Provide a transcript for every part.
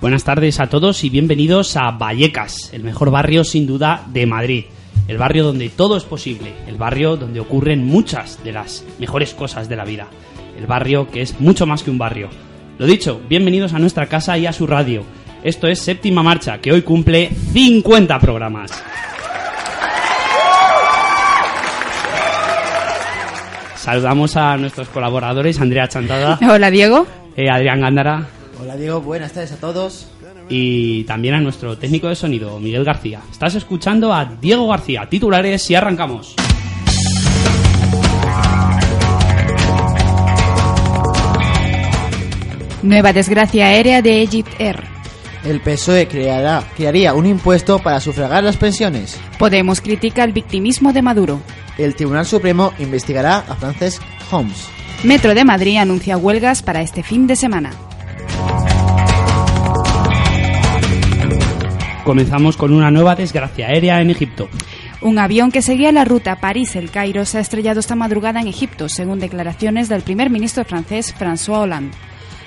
Buenas tardes a todos y bienvenidos a Vallecas, el mejor barrio sin duda de Madrid. El barrio donde todo es posible, el barrio donde ocurren muchas de las mejores cosas de la vida. El barrio que es mucho más que un barrio. Lo dicho, bienvenidos a nuestra casa y a su radio. Esto es Séptima Marcha, que hoy cumple 50 programas. Saludamos a nuestros colaboradores, Andrea Chantada, Hola Diego. eh, Adrián Gándara Hola Diego, buenas tardes a todos. y también a nuestro técnico de sonido, Miguel García. Estás escuchando a Diego García, titulares y arrancamos. Nueva desgracia aérea de Egypt Air. El PSOE creará, crearía un impuesto para sufragar las pensiones. Podemos critica el victimismo de Maduro. El Tribunal Supremo investigará a Frances Holmes. Metro de Madrid anuncia huelgas para este fin de semana. Comenzamos con una nueva desgracia aérea en Egipto. Un avión que seguía la ruta París-El Cairo se ha estrellado esta madrugada en Egipto, según declaraciones del primer ministro francés François Hollande.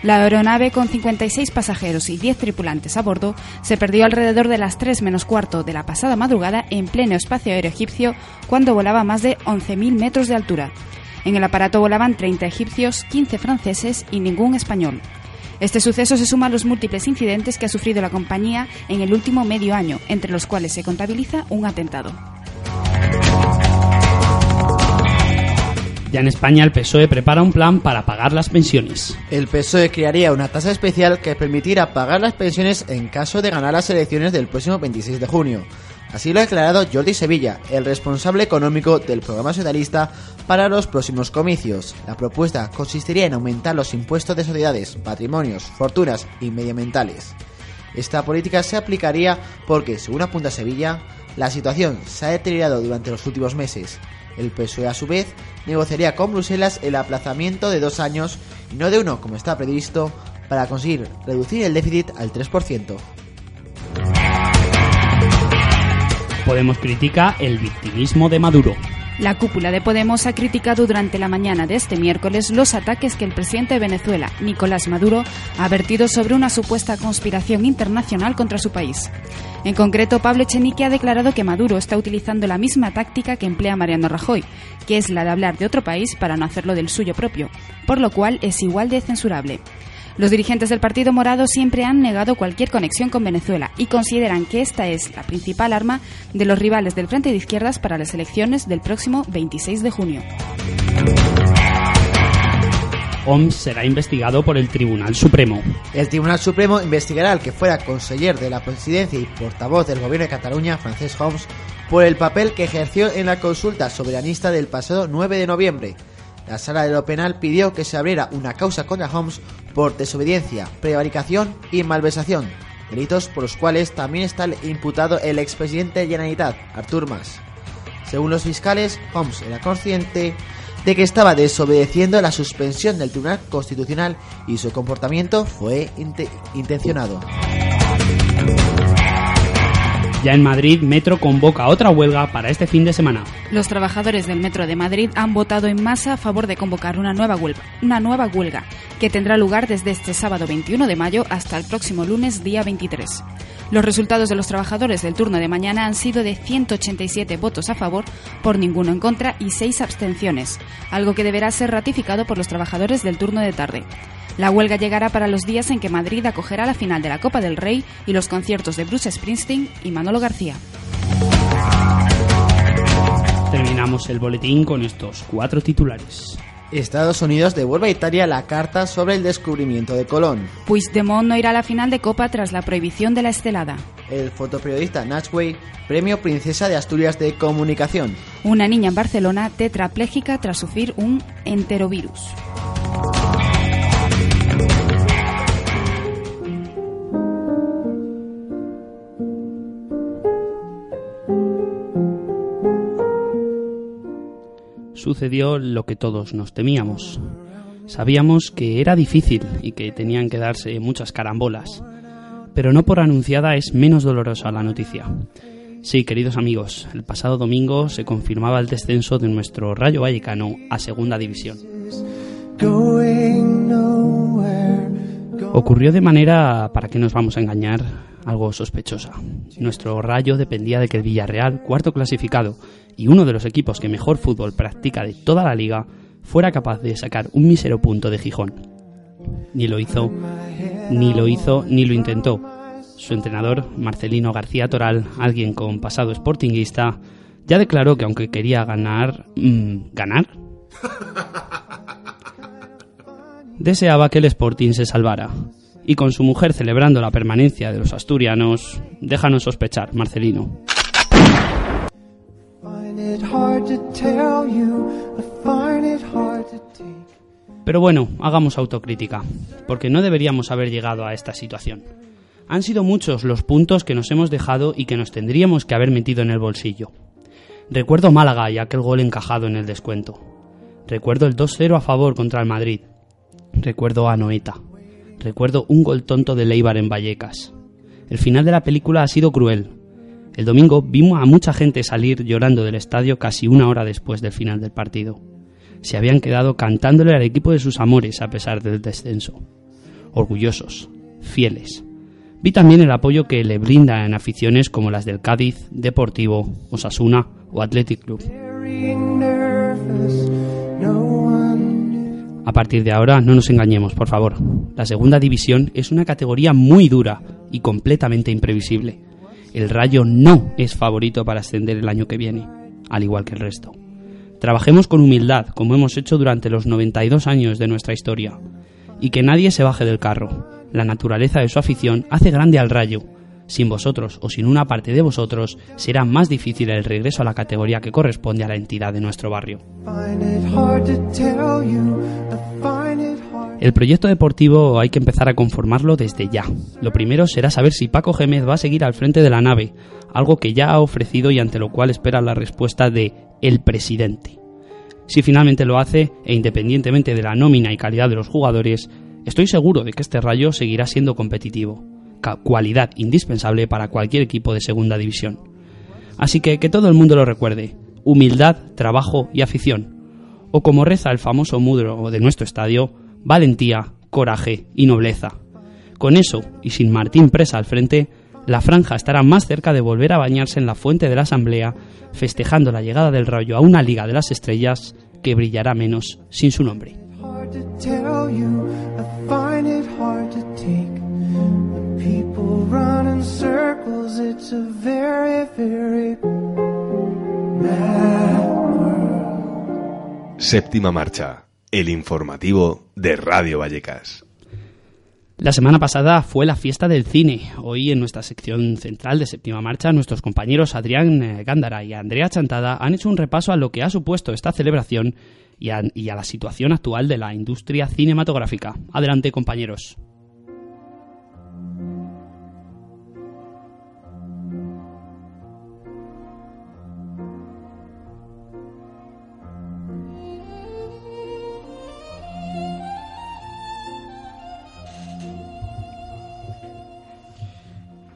La aeronave con 56 pasajeros y 10 tripulantes a bordo se perdió alrededor de las 3 menos cuarto de la pasada madrugada en pleno espacio aéreo egipcio cuando volaba más de 11.000 metros de altura. En el aparato volaban 30 egipcios, 15 franceses y ningún español. Este suceso se suma a los múltiples incidentes que ha sufrido la compañía en el último medio año, entre los cuales se contabiliza un atentado. Ya en España el PSOE prepara un plan para pagar las pensiones. El PSOE crearía una tasa especial que permitirá pagar las pensiones en caso de ganar las elecciones del próximo 26 de junio. Así lo ha declarado Jordi Sevilla, el responsable económico del programa socialista para los próximos comicios. La propuesta consistiría en aumentar los impuestos de sociedades, patrimonios, fortunas y medioambientales. Esta política se aplicaría porque, según apunta Sevilla, la situación se ha deteriorado durante los últimos meses. El PSOE, a su vez, negociaría con Bruselas el aplazamiento de dos años y no de uno, como está previsto, para conseguir reducir el déficit al 3%. Podemos critica el victimismo de Maduro. La cúpula de Podemos ha criticado durante la mañana de este miércoles los ataques que el presidente de Venezuela, Nicolás Maduro, ha vertido sobre una supuesta conspiración internacional contra su país. En concreto, Pablo Echenique ha declarado que Maduro está utilizando la misma táctica que emplea Mariano Rajoy, que es la de hablar de otro país para no hacerlo del suyo propio, por lo cual es igual de censurable. Los dirigentes del Partido Morado siempre han negado cualquier conexión con Venezuela y consideran que esta es la principal arma de los rivales del Frente de Izquierdas para las elecciones del próximo 26 de junio. OMS será investigado por el Tribunal Supremo. El Tribunal Supremo investigará al que fuera conseller de la presidencia y portavoz del gobierno de Cataluña, Francesc Homs, por el papel que ejerció en la consulta soberanista del pasado 9 de noviembre. La sala de lo penal pidió que se abriera una causa contra Holmes por desobediencia, prevaricación y malversación, delitos por los cuales también está imputado el expresidente de Generalitat, Artur Mas. Según los fiscales, Holmes era consciente de que estaba desobedeciendo la suspensión del Tribunal Constitucional y su comportamiento fue inte- intencionado. Ya en Madrid, Metro convoca otra huelga para este fin de semana. Los trabajadores del Metro de Madrid han votado en masa a favor de convocar una nueva huelga, una nueva huelga que tendrá lugar desde este sábado 21 de mayo hasta el próximo lunes día 23. Los resultados de los trabajadores del turno de mañana han sido de 187 votos a favor, por ninguno en contra y 6 abstenciones, algo que deberá ser ratificado por los trabajadores del turno de tarde. La huelga llegará para los días en que Madrid acogerá la final de la Copa del Rey y los conciertos de Bruce Springsteen y Manolo García. Terminamos el boletín con estos cuatro titulares. Estados Unidos devuelve a Italia la carta sobre el descubrimiento de Colón. Puigdemont no irá a la final de Copa tras la prohibición de la estelada. El fotoperiodista Natchway, premio Princesa de Asturias de Comunicación. Una niña en Barcelona tetrapléjica tras sufrir un enterovirus. Sucedió lo que todos nos temíamos. Sabíamos que era difícil y que tenían que darse muchas carambolas, pero no por anunciada es menos dolorosa la noticia. Sí, queridos amigos, el pasado domingo se confirmaba el descenso de nuestro Rayo Vallecano a Segunda División. Ocurrió de manera, para qué nos vamos a engañar, algo sospechosa. Nuestro Rayo dependía de que el Villarreal, cuarto clasificado y uno de los equipos que mejor fútbol practica de toda la liga, fuera capaz de sacar un mísero punto de Gijón. Ni lo hizo, ni lo hizo, ni lo intentó. Su entrenador, Marcelino García Toral, alguien con pasado sportinguista, ya declaró que aunque quería ganar... Mmm, ¿Ganar? Deseaba que el Sporting se salvara. Y con su mujer celebrando la permanencia de los asturianos, déjanos sospechar, Marcelino. Pero bueno, hagamos autocrítica, porque no deberíamos haber llegado a esta situación. Han sido muchos los puntos que nos hemos dejado y que nos tendríamos que haber metido en el bolsillo. Recuerdo Málaga y aquel gol encajado en el descuento. Recuerdo el 2-0 a favor contra el Madrid. Recuerdo a Noeta. Recuerdo un gol tonto de Leibar en Vallecas. El final de la película ha sido cruel. El domingo vimos a mucha gente salir llorando del estadio casi una hora después del final del partido se habían quedado cantándole al equipo de sus amores a pesar del descenso. Orgullosos, fieles. Vi también el apoyo que le brinda en aficiones como las del Cádiz, Deportivo, Osasuna o Athletic Club. A partir de ahora, no nos engañemos, por favor. La segunda división es una categoría muy dura y completamente imprevisible. El Rayo no es favorito para ascender el año que viene, al igual que el resto. Trabajemos con humildad, como hemos hecho durante los 92 años de nuestra historia. Y que nadie se baje del carro. La naturaleza de su afición hace grande al rayo. Sin vosotros o sin una parte de vosotros será más difícil el regreso a la categoría que corresponde a la entidad de nuestro barrio. El proyecto deportivo hay que empezar a conformarlo desde ya. Lo primero será saber si Paco Gémez va a seguir al frente de la nave, algo que ya ha ofrecido y ante lo cual espera la respuesta de el presidente. Si finalmente lo hace, e independientemente de la nómina y calidad de los jugadores, estoy seguro de que este rayo seguirá siendo competitivo, cualidad indispensable para cualquier equipo de segunda división. Así que que todo el mundo lo recuerde, humildad, trabajo y afición. O como reza el famoso mudro de nuestro estadio, valentía, coraje y nobleza. Con eso, y sin Martín Presa al frente, la franja estará más cerca de volver a bañarse en la fuente de la Asamblea, festejando la llegada del rayo a una Liga de las Estrellas que brillará menos sin su nombre. Séptima marcha el informativo de Radio Vallecas. La semana pasada fue la fiesta del cine. Hoy en nuestra sección central de séptima marcha, nuestros compañeros Adrián eh, Gándara y Andrea Chantada han hecho un repaso a lo que ha supuesto esta celebración y a, y a la situación actual de la industria cinematográfica. Adelante, compañeros.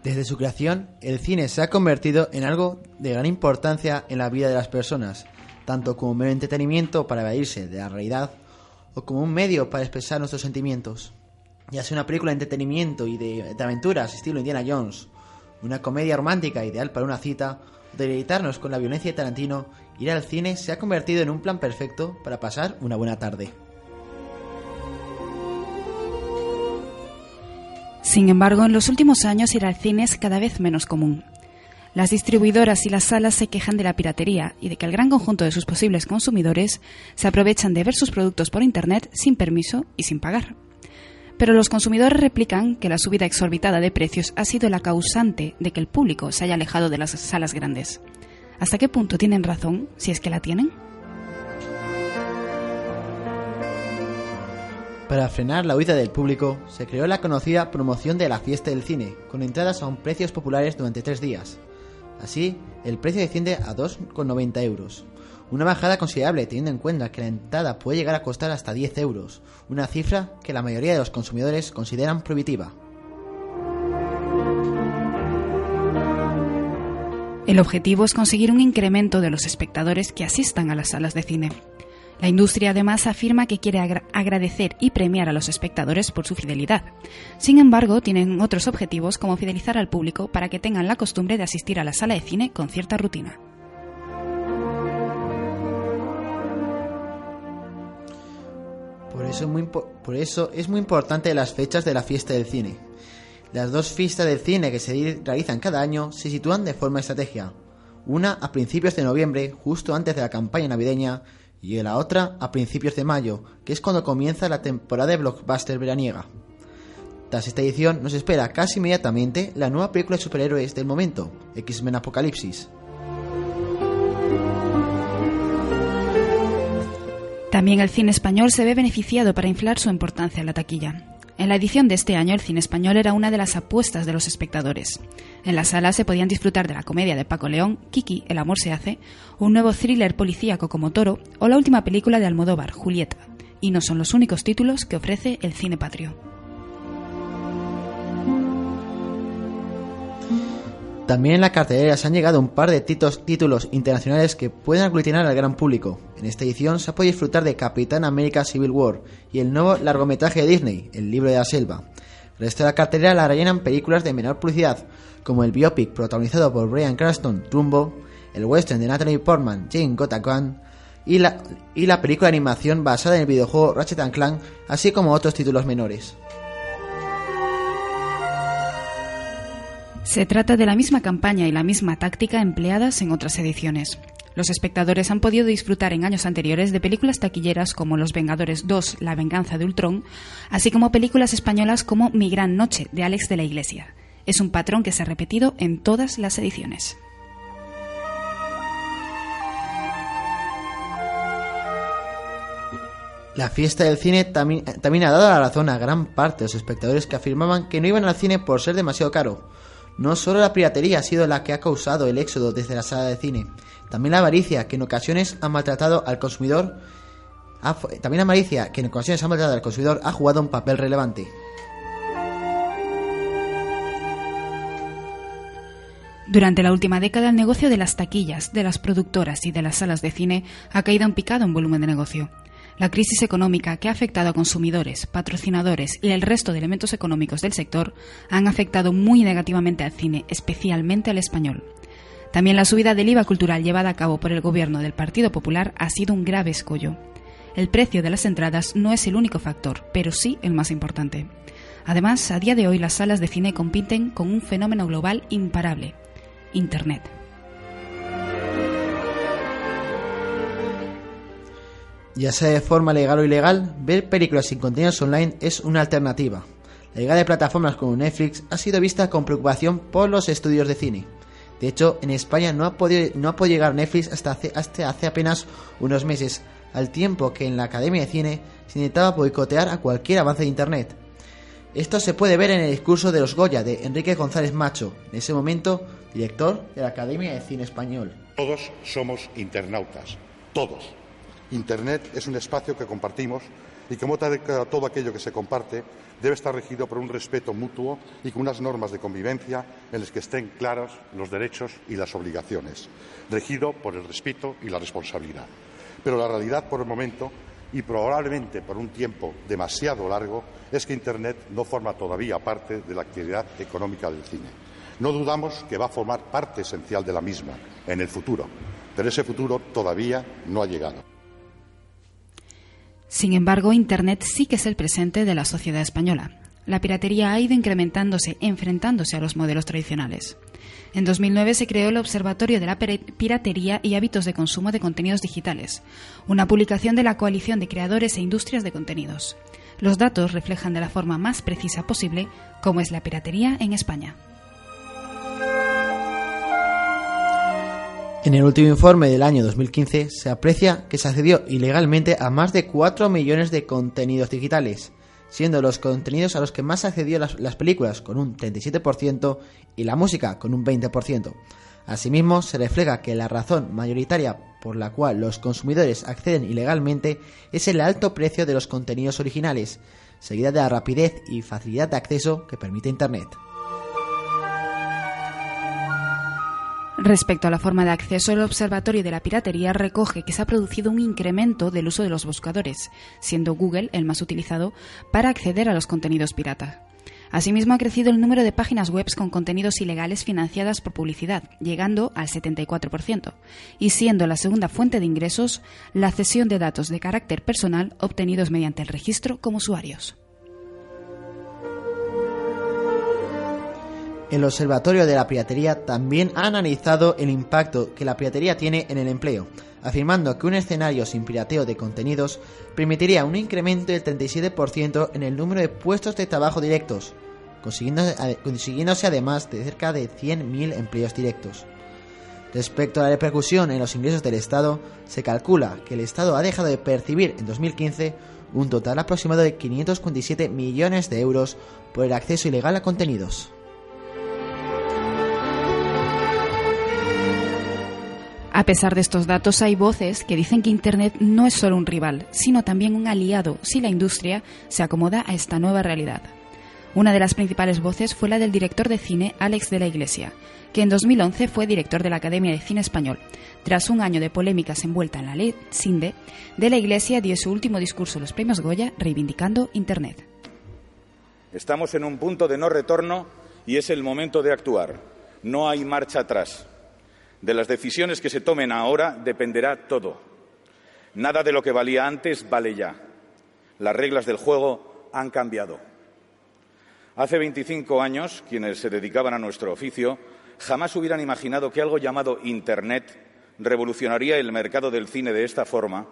Desde su creación, el cine se ha convertido en algo de gran importancia en la vida de las personas, tanto como un mero entretenimiento para evadirse de la realidad o como un medio para expresar nuestros sentimientos. Ya sea una película de entretenimiento y de, aventuras estilo Indiana Jones, una comedia romántica ideal para una cita, o deleitarnos con la violencia de Tarantino, ir al cine se ha convertido en un plan perfecto para pasar una buena tarde. Sin embargo, en los últimos años ir al cine es cada vez menos común. Las distribuidoras y las salas se quejan de la piratería y de que el gran conjunto de sus posibles consumidores se aprovechan de ver sus productos por Internet sin permiso y sin pagar. Pero los consumidores replican que la subida exorbitada de precios ha sido la causante de que el público se haya alejado de las salas grandes. ¿Hasta qué punto tienen razón, si es que la tienen? Para frenar la huida del público, se creó la conocida promoción de la fiesta del cine, con entradas a un precios populares durante tres días. Así, el precio desciende a 2,90 euros. Una bajada considerable teniendo en cuenta que la entrada puede llegar a costar hasta 10 euros, una cifra que la mayoría de los consumidores consideran prohibitiva. El objetivo es conseguir un incremento de los espectadores que asistan a las salas de cine. La industria además afirma que quiere agradecer y premiar a los espectadores por su fidelidad. Sin embargo, tienen otros objetivos como fidelizar al público para que tengan la costumbre de asistir a la sala de cine con cierta rutina. Por eso, es muy, por eso es muy importante las fechas de la fiesta del cine. Las dos fiestas del cine que se realizan cada año se sitúan de forma estrategia. Una a principios de noviembre, justo antes de la campaña navideña, y la otra a principios de mayo, que es cuando comienza la temporada de blockbuster veraniega. Tras esta edición nos espera casi inmediatamente la nueva película de superhéroes del momento, X-Men Apocalipsis. También el cine español se ve beneficiado para inflar su importancia en la taquilla. En la edición de este año, el cine español era una de las apuestas de los espectadores. En la sala se podían disfrutar de la comedia de Paco León, Kiki, El amor se hace, un nuevo thriller policíaco como Toro o la última película de Almodóvar, Julieta. Y no son los únicos títulos que ofrece el cine patrio. También en la cartelera se han llegado un par de títulos internacionales que pueden aglutinar al gran público. En esta edición se puede disfrutar de Capitán América Civil War y el nuevo largometraje de Disney, El libro de la selva. El resto de la cartelera la rellenan películas de menor publicidad, como el biopic protagonizado por Brian Cranston, Trumbo, el western de Natalie Portman, Jane Gotakan, y la, y la película de animación basada en el videojuego Ratchet Clank, así como otros títulos menores. Se trata de la misma campaña y la misma táctica empleadas en otras ediciones. Los espectadores han podido disfrutar en años anteriores de películas taquilleras como Los Vengadores 2, La venganza de Ultron, así como películas españolas como Mi gran noche, de Alex de la Iglesia. Es un patrón que se ha repetido en todas las ediciones. La fiesta del cine también, también, ha dado la razón a gran parte de los espectadores que afirmaban que no iban al cine por ser demasiado caro. No solo la piratería ha sido la que ha causado el éxodo desde la sala de cine, también la avaricia, que en ocasiones ha maltratado al consumidor. también la avaricia, que en ocasiones ha maltratado al consumidor, ha jugado un papel relevante. Durante la última década, el negocio de las taquillas, de las productoras y de las salas de cine ha caído en picado en volumen de negocio. La crisis económica que ha afectado a consumidores, patrocinadores y el resto de elementos económicos del sector han afectado muy negativamente al cine, especialmente al español. También la subida del IVA cultural llevada a cabo por el gobierno del Partido Popular ha sido un grave escollo. El precio de las entradas no es el único factor, pero sí el más importante. Además, a día de hoy las salas de cine compiten con un fenómeno global imparable, Internet. Ya sea de forma legal o ilegal, ver películas sin contenidos online es una alternativa. La llegada de plataformas como Netflix ha sido vista con preocupación por los estudios de cine. De hecho, en España no ha podido, no ha podido llegar Netflix hasta hace, hasta hace apenas unos meses, al tiempo que en la Academia de Cine se intentaba boicotear a cualquier avance de Internet. Esto se puede ver en el discurso de los Goya de Enrique González Macho, en ese momento director de la Academia de Cine Español. Todos somos internautas, todos Internet es un espacio que compartimos y como todo aquello que se comparte debe estar regido por un respeto mutuo y con unas normas de convivencia en las que estén claros los derechos y las obligaciones, regido por el respeto y la responsabilidad. Pero la realidad por el momento y probablemente por un tiempo demasiado largo es que Internet no forma todavía parte de la actividad económica del cine. No dudamos que va a formar parte esencial de la misma en el futuro, pero ese futuro todavía no ha llegado. Sin embargo, Internet sí que es el presente de la sociedad española. La piratería ha ido incrementándose, enfrentándose a los modelos tradicionales. En 2009 se creó el Observatorio de la Piratería y Hábitos de Consumo de Contenidos Digitales, una publicación de la Coalición de Creadores e Industrias de Contenidos. Los datos reflejan de la forma más precisa posible cómo es la piratería en España. En el último informe del año 2015 se aprecia que se accedió ilegalmente a más de 4 millones de contenidos digitales, siendo los contenidos a los que más accedió las, las películas con un 37% y la música con un 20%. Asimismo, se refleja que la razón mayoritaria por la cual los consumidores acceden ilegalmente es el alto precio de los contenidos originales, seguida de la rapidez y facilidad de acceso que permite Internet. Respecto a la forma de acceso, el Observatorio de la Piratería recoge que se ha producido un incremento del uso de los buscadores, siendo Google el más utilizado para acceder a los contenidos pirata. Asimismo, ha crecido el número de páginas web con contenidos ilegales financiadas por publicidad, llegando al 74%, y siendo la segunda fuente de ingresos la cesión de datos de carácter personal obtenidos mediante el registro como usuarios. El Observatorio de la Piratería también ha analizado el impacto que la piratería tiene en el empleo, afirmando que un escenario sin pirateo de contenidos permitiría un incremento del 37% en el número de puestos de trabajo directos, consiguiéndose además de cerca de 100.000 empleos directos. Respecto a la repercusión en los ingresos del Estado, se calcula que el Estado ha dejado de percibir en 2015 un total aproximado de 557 millones de euros por el acceso ilegal a contenidos. A pesar de estos datos, hay voces que dicen que Internet no es solo un rival, sino también un aliado si la industria se acomoda a esta nueva realidad. Una de las principales voces fue la del director de cine Alex de la Iglesia, que en 2011 fue director de la Academia de Cine Español. Tras un año de polémicas envuelta en la ley SINDE, de la Iglesia dio su último discurso en los premios Goya reivindicando Internet. Estamos en un punto de no retorno y es el momento de actuar. No hay marcha atrás. De las decisiones que se tomen ahora dependerá todo. Nada de lo que valía antes vale ya. Las reglas del juego han cambiado. Hace 25 años, quienes se dedicaban a nuestro oficio jamás hubieran imaginado que algo llamado Internet revolucionaría el mercado del cine de esta forma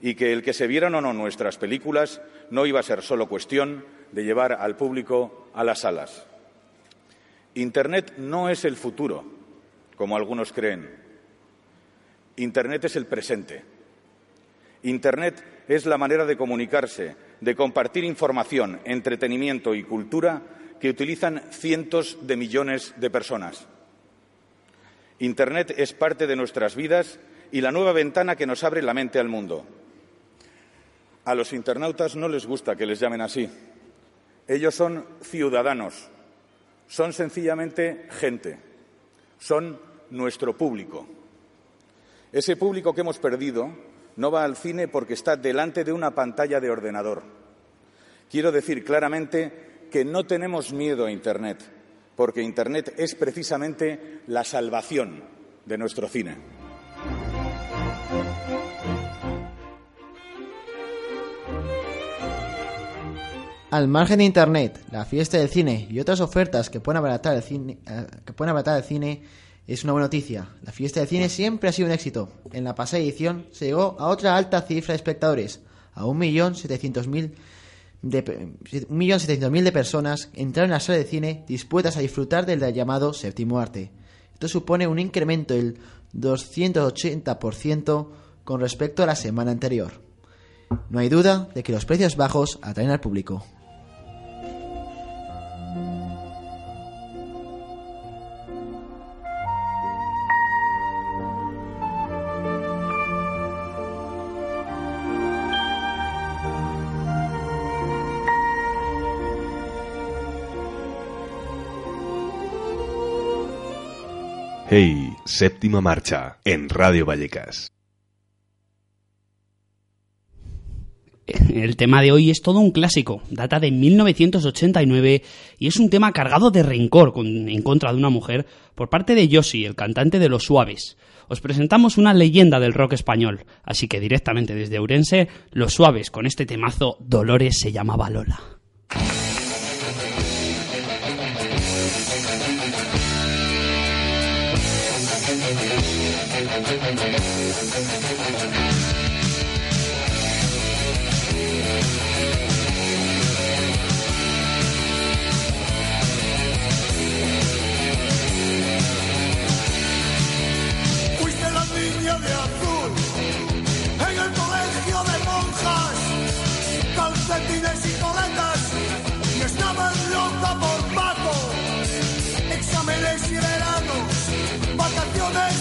y que el que se vieran o no nuestras películas no iba a ser solo cuestión de llevar al público a las salas. Internet no es el futuro, como algunos creen. Internet es el presente. Internet es la manera de comunicarse, de compartir información, entretenimiento y cultura que utilizan cientos de millones de personas. Internet es parte de nuestras vidas y la nueva ventana que nos abre la mente al mundo. A los internautas no les gusta que les llamen así. Ellos son ciudadanos, son sencillamente gente, son nuestro público. Ese público que hemos perdido no va al cine porque está delante de una pantalla de ordenador. Quiero decir claramente que no tenemos miedo a Internet, porque Internet es precisamente la salvación de nuestro cine. Al margen de Internet, la fiesta del cine y otras ofertas que pueden abaratar el cine, eh, que pueden abaratar el cine es una buena noticia. La fiesta de cine siempre ha sido un éxito. En la pasada edición se llegó a otra alta cifra de espectadores, a 1.700.000 de, 1.700.000 de personas entraron en la sala de cine dispuestas a disfrutar del llamado séptimo arte. Esto supone un incremento del 280% con respecto a la semana anterior. No hay duda de que los precios bajos atraen al público. Hey, séptima marcha en Radio Vallecas. El tema de hoy es todo un clásico, data de 1989 y es un tema cargado de rencor en contra de una mujer por parte de Yossi, el cantante de Los Suaves. Os presentamos una leyenda del rock español, así que directamente desde Ourense, Los Suaves con este temazo Dolores se llamaba Lola. Fuiste la niña de azul en el colegio de monjas, calcetines y coletas, y estabas loca por pato, exámenes y veranos, vacaciones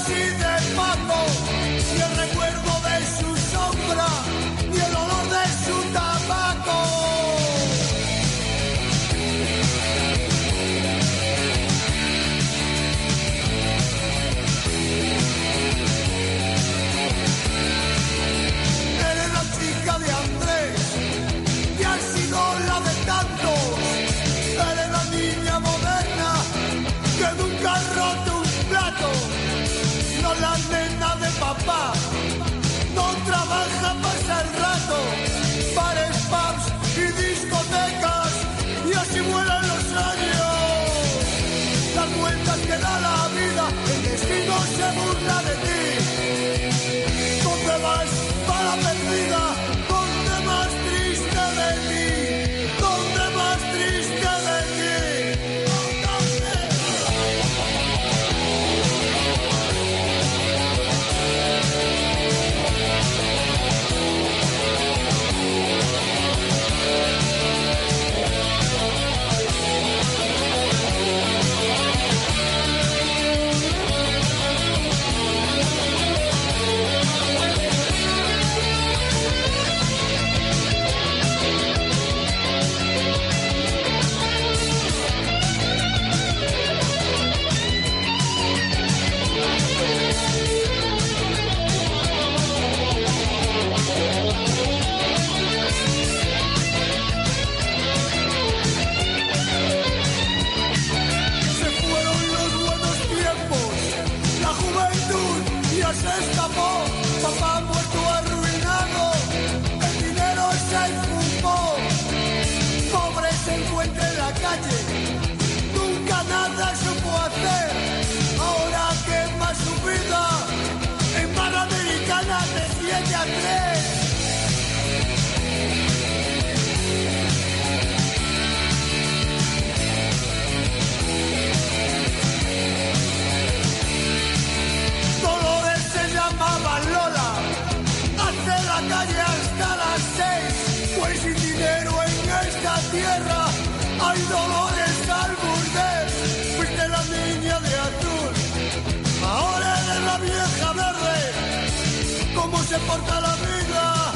importa la vida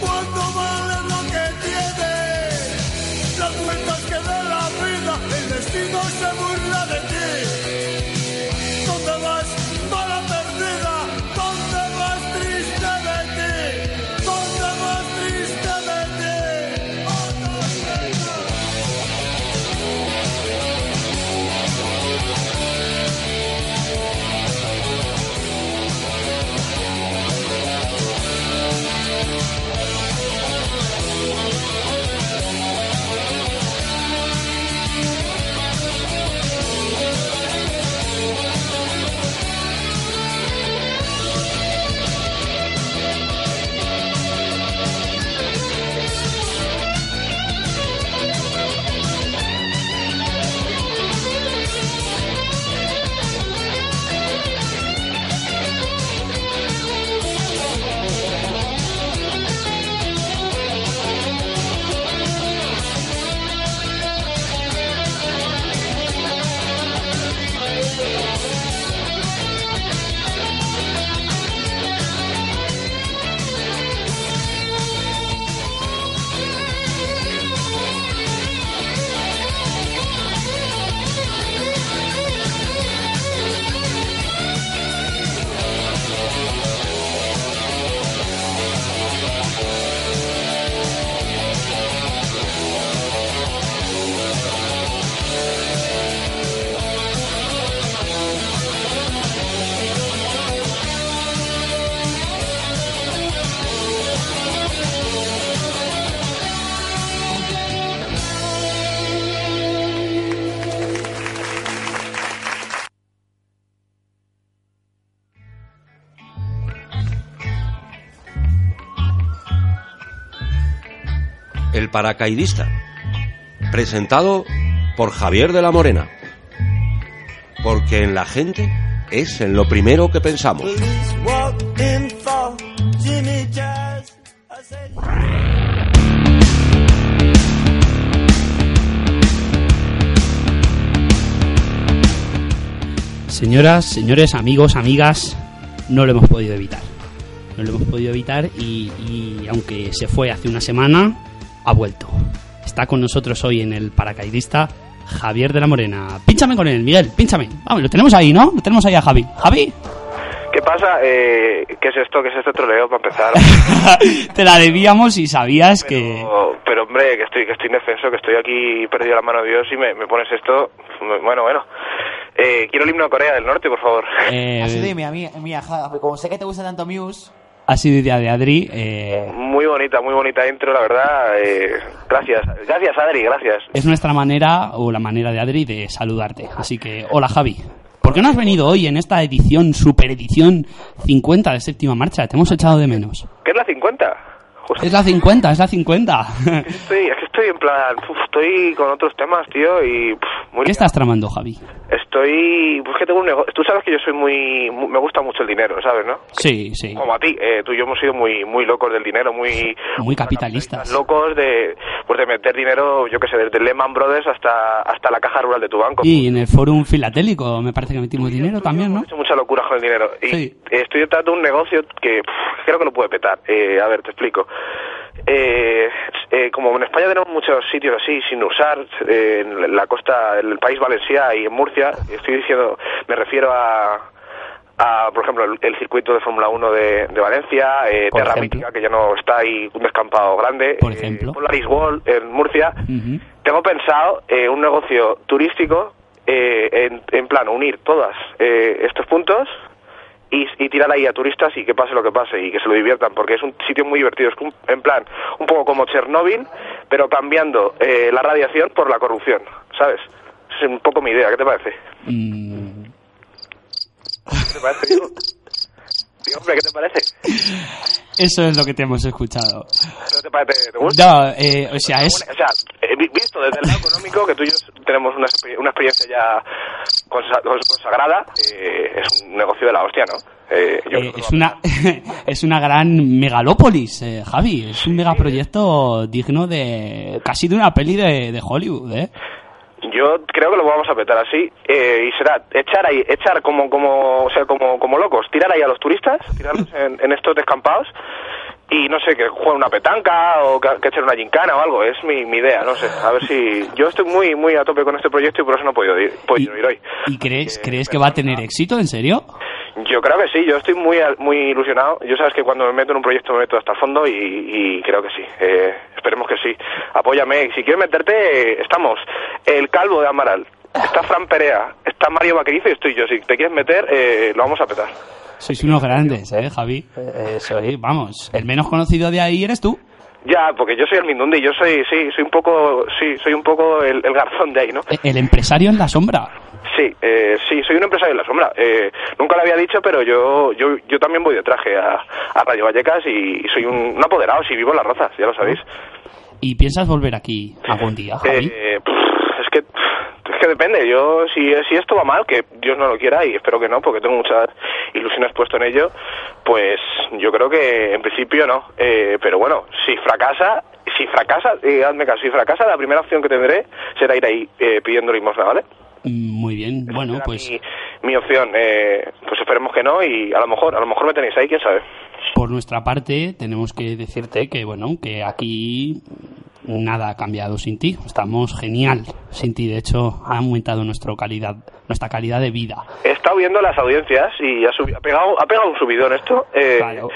cuando vale lo que tiene? Las vueltas que da la vida, el destino se burla. paracaidista, presentado por Javier de la Morena, porque en la gente es en lo primero que pensamos. Señoras, señores, amigos, amigas, no lo hemos podido evitar. No lo hemos podido evitar y, aunque se fue hace una semana, ha vuelto. Está con nosotros hoy en el paracaidista Javier de la Morena. Pínchame con él, Miguel, pínchame. Vamos, lo tenemos ahí, ¿no? Lo tenemos ahí a Javi. Javi, ¿Qué pasa? Eh, ¿Qué es esto? ¿Qué es este troleo para empezar? te la debíamos y sabías que... Pero, hombre, que estoy, que estoy indefenso, que estoy aquí perdido la mano de Dios y me, me pones esto. Bueno, bueno. Eh, quiero el himno de Corea del Norte, por favor. eh, Así de mía, mía, mía, ja, como sé que te gusta tanto Muse, ha sido idea de Adri. eh, Muy bonita, muy bonita intro, la verdad. Eh, gracias, gracias Adri, gracias. es nuestra manera, o la manera de Adri, de saludarte. Así que, hola Javi. ¿Por qué no has venido hoy en esta edición, super edición 50 de Séptima Marcha? Te hemos echado de menos. ¿Qué es la 50? Justo Es la 50, es la 50. estoy, es que estoy en plan, uf, estoy con otros temas, tío, y puf, muy ¿Qué estás tramando, Javi? Estoy, pues que tengo un negocio. Tú sabes que yo soy muy, mu- me gusta mucho el dinero, ¿sabes, no? Sí, sí. Como a ti, eh, tú y yo hemos sido muy, muy locos del dinero, muy, Muy capitalistas. locos de, pues de meter dinero, yo qué sé, desde Lehman Brothers hasta, hasta la caja rural de tu banco. Y en el Fórum Filatélico me parece que metimos dinero también, ¿no? He hecho mucha locura con el dinero. Y Sí. estoy de un negocio que pff, creo que lo puede petar. Eh, a ver, te explico. Eh, eh, como en España tenemos muchos sitios así sin usar, eh, en la costa, en el país Valencia y en Murcia, estoy diciendo, me refiero a, a por ejemplo, el, el circuito de Fórmula 1 de, de Valencia, eh, Por Terra ejemplo. Mítica, que ya no está ahí, un descampado grande, Por eh, ejemplo. Polaris World en Murcia. Tengo pensado eh, un negocio turístico eh, en, en plan unir todas estos puntos y, y tirar ahí a turistas y que pase lo que pase y que se lo diviertan porque es un sitio muy divertido es un- en plan un poco como Chernóbil pero cambiando eh, la radiación por la corrupción sabes es un poco mi idea ¿qué te parece? Mm, ¿Qué te parece? Hombre, ¿qué te parece? eso es lo que te hemos escuchado. ¿Qué te parece? ¿Te gusta? No, eh, o sea, es... O sea, eh, vi- visto desde el lado económico, que tú y yo tenemos una, una experiencia ya consa- cons- consagrada, eh, es un negocio de la hostia, ¿no? Eh, yo eh, es una es una gran megalópolis, eh, Javi. Es un megaproyecto digno de casi de una peli de, de Hollywood, ¿eh? Yo creo que lo vamos a petar así eh, y será echar ahí, echar como, como, o sea, como, como locos, tirar ahí a los turistas, tirarlos en, en estos descampados y no sé, que jueguen una petanca o que, que echen una gincana o algo, es mi, mi idea, no sé, a ver si... Yo estoy muy, muy a tope con este proyecto y por eso no he podido ir, podido ir hoy. ¿Y crees crees que va a tener éxito, en serio? Yo creo que sí, yo estoy muy muy ilusionado. Yo sabes que cuando me meto en un proyecto me meto hasta el fondo y, y creo que sí. Eh, esperemos que sí. Apóyame. Si quieres meterte, eh, estamos el Calvo de Amaral, está Fran Perea, está Mario Vaquerizo y estoy yo. Si te quieres meter, eh, lo vamos a petar. Sois unos grandes, ¿eh, Javi? Eh, soy, vamos, el menos conocido de ahí eres tú. Ya, porque yo soy el Mindundi, yo soy, sí, soy un poco, sí, soy un poco el, el garzón de ahí, ¿no? Eh, El empresario en la sombra. Sí, eh, sí, soy un empresario en la sombra. Eh, nunca lo había dicho, pero yo, yo, yo también voy de traje a, a Radio Vallecas y, y soy un, un apoderado, si vivo en las rozas, ya lo sabéis. ¿Y piensas volver aquí algún día, Javi? Eh, es que es que depende. Yo si si esto va mal, que Dios no lo quiera y espero que no, porque tengo muchas ilusiones puesto en ello, pues yo creo que en principio no. Eh, pero bueno, si fracasa, si fracasa, eh, hazme caso, si fracasa, la primera opción que tendré será ir ahí eh, pidiendo limosna, ¿vale? Muy bien, bueno, pues mi, mi opción. Eh, pues esperemos que no y a lo mejor, a lo mejor me tenéis ahí, quién sabe. por nuestra parte tenemos que decirte que, bueno, que aquí nada ha cambiado sin ti. Estamos genial sin ti. De hecho, ha aumentado nuestra calidad, nuestra calidad de vida. He estado viendo las audiencias y ha, pegado, ha pegado un subidón esto. Eh, Claro.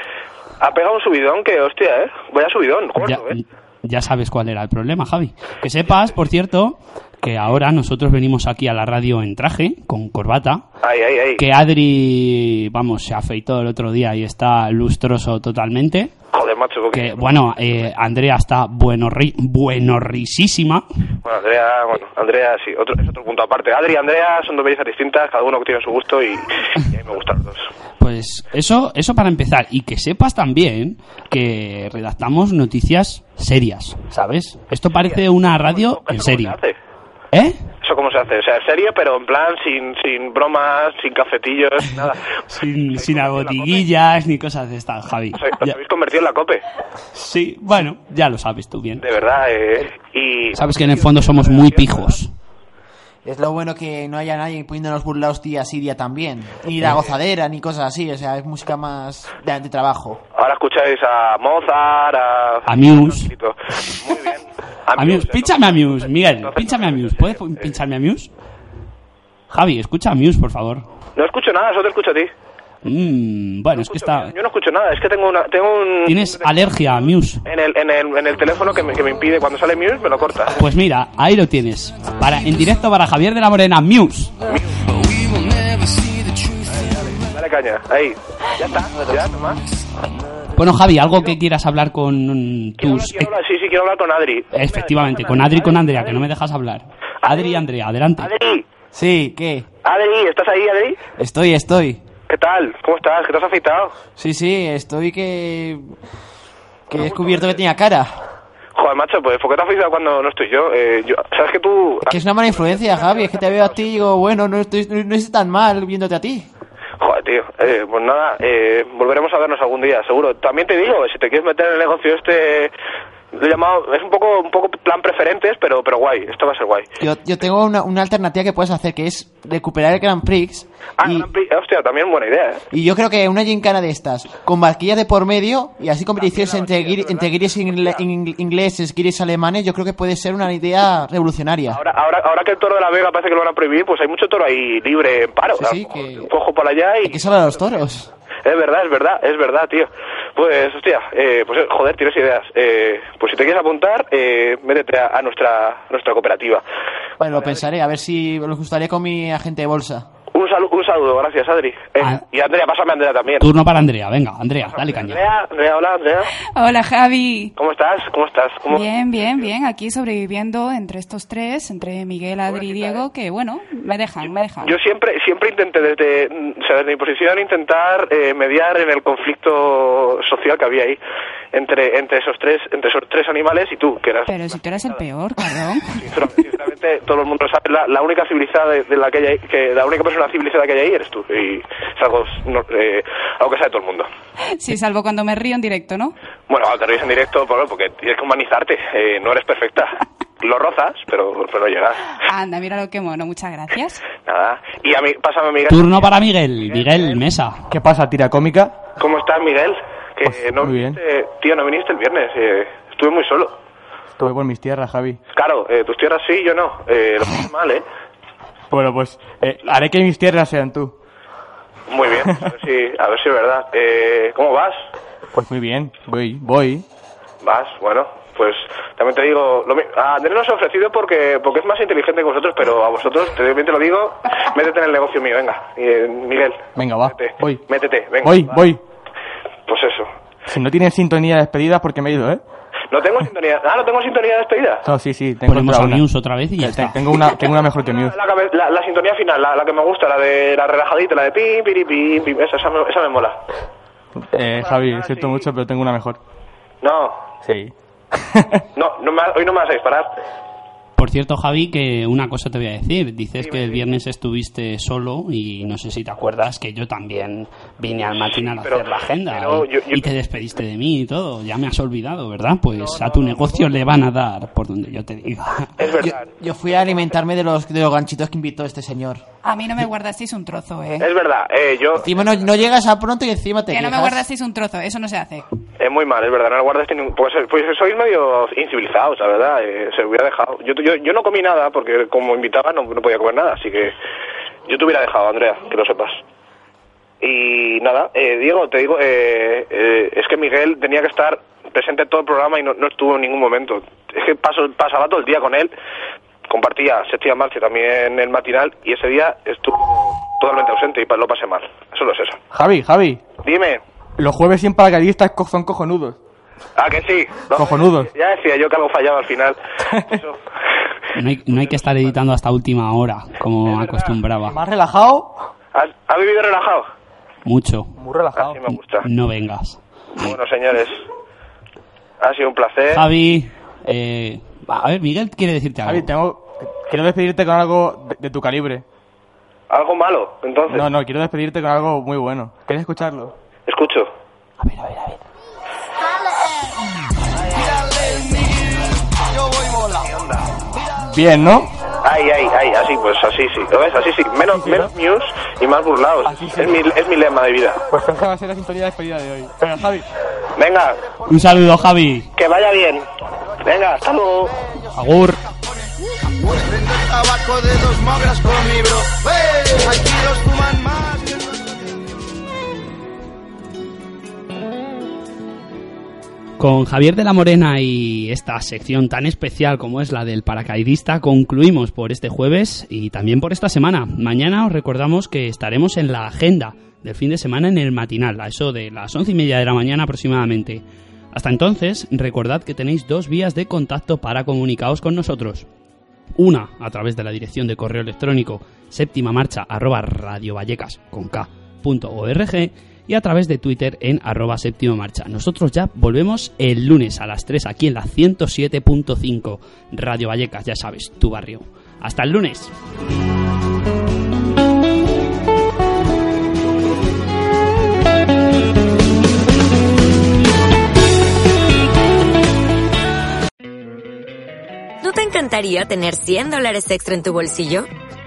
Ha pegado un subidón que, hostia, ¿eh? Vaya subidón, gordo, Ya, ¿eh? ya sabes cuál era el problema, Javi. Que sepas, por cierto, que ahora nosotros venimos aquí a la radio en traje, con corbata. Ay, ay, ay. Que Adri, vamos, se afeitó el otro día y está lustroso totalmente. Joder, macho. Que, bueno, eh, Andrea está bueno, ri- bueno Andrea, bueno, Andrea sí, otro, es otro punto aparte. Adri y Andrea son dos bellezas distintas, cada uno tiene su gusto y, y a mí me gustan los dos. Pues eso, eso para empezar. Y que sepas también que redactamos noticias serias, ¿sabes? Esto parece una radio en ¿Eso serio. ¿Eh? ¿Eso cómo se hace? O sea, en serio, pero en plan sin, sin bromas, sin cafetillos, sin nada. Sin, sin abotiguillas ni cosas de estas, Javi. Os, os habéis convertido en la COPE, sí, bueno, ya lo sabes tú bien. de verdad. Eh, y Sabes que en el fondo somos muy pijos. Es lo bueno que no haya nadie poniéndonos burlados día sí, día también. Ni la gozadera, ni cosas así. O sea, es música más de, de trabajo. Ahora escucháis a Mozart, a... A Muse. Muy bien. A Muse, pínchame a Muse, Miguel, pínchame a Muse. ¿Puedes pincharme a Muse? Javi, escucha a Muse, por favor. No escucho nada, solo te escucho a ti. Mm, bueno, es que está... Yo no escucho nada, es que tengo una... Tengo un... Tienes alergia a Muse. En el, en el, en el teléfono que me, que me impide, cuando sale Muse, me lo corta. Pues mira, ahí lo tienes. Para, en directo para Javier de la Morena, Muse. Dale caña, ahí. Ya está, ya, nomás. Bueno, Javi, algo que quieras hablar con tus... Quiero hablar- sí, sí, quiero hablar con Adri. Efectivamente, con Adri y con Andrea, que no me dejas hablar. Adri y Andrea, adelante. Adri, Sí, ¿qué? Adri, ¿estás ahí, Adri? Estoy, estoy. ¿Qué tal? ¿Cómo estás? ¿Qué te has afeitado? Sí, sí, estoy que... Que he descubierto que tenía cara. Joder, macho, pues ¿por qué te has afeitado cuando no estoy yo? Eh, yo ¿Sabes que tú...? Que es una mala influencia, Javi. Es que te veo a ti y digo, bueno, no estoy, no, no estoy tan mal viéndote a ti. Tío. Eh, pues nada, eh, volveremos a vernos algún día, seguro. También te digo, si te quieres meter en el negocio este... Lo he llamado... Es un poco, un poco plan preferentes, pero, pero guay. Esto va a ser guay. Yo, yo tengo una, una alternativa que puedes hacer, que es recuperar el Grand Prix. Ah, y, Grand Prix, hostia, también buena idea, ¿eh? y yo creo que una gincana de estas, con barquillas de por medio, y así competiciones entre, guiri- entre guiris ingle- in- ingleses, guiris alemanes, yo creo que puede ser una idea revolucionaria. Ahora, ahora, ahora que el toro de la Vega parece que lo van a prohibir, pues hay mucho toro ahí libre en paro. Sí, sí, lo que- Cojo para allá y... Hay que a los toros. Es verdad, es verdad, es verdad, tío. Pues, hostia, eh, pues joder, tienes ideas. Eh, pues si te quieres apuntar, eh, métete a, a nuestra, nuestra cooperativa. Bueno, lo pensaré, a ver si os gustaría con mi agente de bolsa. Un, salu- un saludo, gracias, Adri. Eh, Ah. Y Andrea, pásame a Andrea también. Turno para Andrea, venga, Andrea, dale caña. Andrea, Andrea, hola, Andrea. Hola Javi. ¿Cómo estás? ¿Cómo estás? ¿Cómo... Bien, bien, bien. Aquí sobreviviendo entre estos tres, entre Miguel, Adri y Diego, que bueno, me dejan, me dejan. Yo siempre siempre intenté desde, o sea, desde mi posición intentar eh, mediar en el conflicto social que había ahí entre entre esos tres entre esos tres animales y tú que eras Pero si tú eres el peor, cabrón. sinceramente, sinceramente, todo el mundo lo sabe la, la única civilizada de, de la que hay ahí- que la única persona civilizada que hay ahí eres tú y es algo no, eh, algo que sabe todo el mundo Sí, salvo cuando me río en directo, ¿no? bueno te ríes en directo por- porque tienes que humanizarte eh, no eres perfecta lo rozas pero pero no llegas Anda, mira lo que mono, muchas gracias. nada y a mí pásame Miguel Turno para Miguel, Miguel Mesa. ¿Qué pasa, tira cómica? ¿Cómo estás, Miguel? Que Pues, no muy bien. viniste, tío, no viniste el viernes. eh, estuve muy solo. Estuve por mis tierras, Javi. Claro, eh, tus tierras sí, yo no. Eh, lo pasé mal, ¿eh? Bueno, pues eh, haré que mis tierras sean tú. Muy bien. A ver si, a ver si es verdad. Eh, ¿Cómo vas? Pues muy bien, voy, voy. Vas, bueno. Pues también te digo, lo a Andrés nos ha ofrecido porque porque es más inteligente que vosotros, pero a vosotros, te, te lo digo, métete en el negocio mío, venga. Eh, Miguel, Venga, va, métete, voy. métete, venga. Voy, va. voy. Pues eso. Si no tienes sintonía de despedida, porque me he ido, ¿eh? No tengo sintonía. Ah, no tengo sintonía de despedida. No, sí, sí, tengo Ponemos a. Muse otra vez y ya está. Tengo una, tengo una mejor que Muse. La, cabe- la- la sintonía final, la, la que me gusta, la de la relajadita, la de pim, piri, pim, pim, esa, esa, me, esa me mola. Eh, Javi, siento mucho, pero tengo una mejor. No, Sí. no, no me- hoy no me vas a disparar. Por cierto, Javi, que una cosa te voy a decir. Dices que el viernes estuviste solo y no sé si te acuerdas que yo también vine al matinal a pero- hacer la agenda pero y, yo- yo- y te despediste de mí y todo. Ya me has olvidado, ¿verdad? Pues a tu negocio le van a dar por donde yo te diga. Es Yo, verdad. yo fui a alimentarme de los, de los ganchitos que invitó este señor. A mí no me guardasteis un trozo, ¿eh? Es verdad, eh, yo... Encima no, no llegas a pronto y encima te Que no me guardasteis un trozo, eso no se hace. Es muy mal, es verdad, no le guardas ningún... Pues, pues sois medio incivilizados, la verdad, eh, se hubiera dejado. Yo, yo, yo no comí nada porque como invitaba no, no podía comer nada, así que yo te hubiera dejado, Andrea, que lo sepas. Y nada, eh, Diego, te digo, eh, eh, es que Miguel tenía que estar presente en todo el programa y no, no estuvo en ningún momento. Es que paso, pasaba todo el día con él, compartía Sextia Marcha también el matinal y ese día estuvo totalmente ausente y lo pasé mal. Solo es eso. Javi, Javi, Dime, los jueves sin paracaidistas son cojonudos. ¿A que sí? No, Cojonudos. Ya decía yo que algo fallaba al final. Eso. No hay, no hay que estar editando hasta última hora, como acostumbraba. ¿Más relajado? ¿Has, has vivido relajado? Mucho. Muy relajado. Así me gusta. No vengas. Bueno, señores, ha sido un placer. Javi, eh, a ver, Miguel quiere decirte algo. Javi, tengo... Quiero despedirte con algo de, de tu calibre. Algo malo, entonces. No, no, quiero despedirte con algo muy bueno. ¿Quieres escucharlo? Escucho. Bien, ¿no? Ay, ay, ay, así pues así sí. ¿Lo ves? Así sí. Menos, menos news y más burlados. Es, mi, es mi lema de vida. Pues esa va a ser la sintonía de despedida de hoy. Venga, Javi. Venga, Un saludo, Javi. que vaya bien. Venga, hasta luego. Agur. Prendo el tabaco de dos mogras con mi bro. ¡Eh! Aquí los fuman más Con Javier de la Morena y esta sección tan especial como es la del paracaidista, concluimos por este jueves y también por esta semana. Mañana os recordamos que estaremos en la agenda del fin de semana en el matinal, a eso de las once y media de la mañana aproximadamente. Hasta entonces, recordad que tenéis dos vías de contacto para comunicaros con nosotros. Una a través de la dirección de correo electrónico séptima marcha arroba y a través de Twitter en arroba séptima marcha. Nosotros ya volvemos el lunes a las 3 aquí en la 107.5 Radio Vallecas, ya sabes, tu barrio. Hasta el lunes. ¿No te encantaría tener 100 dólares extra en tu bolsillo?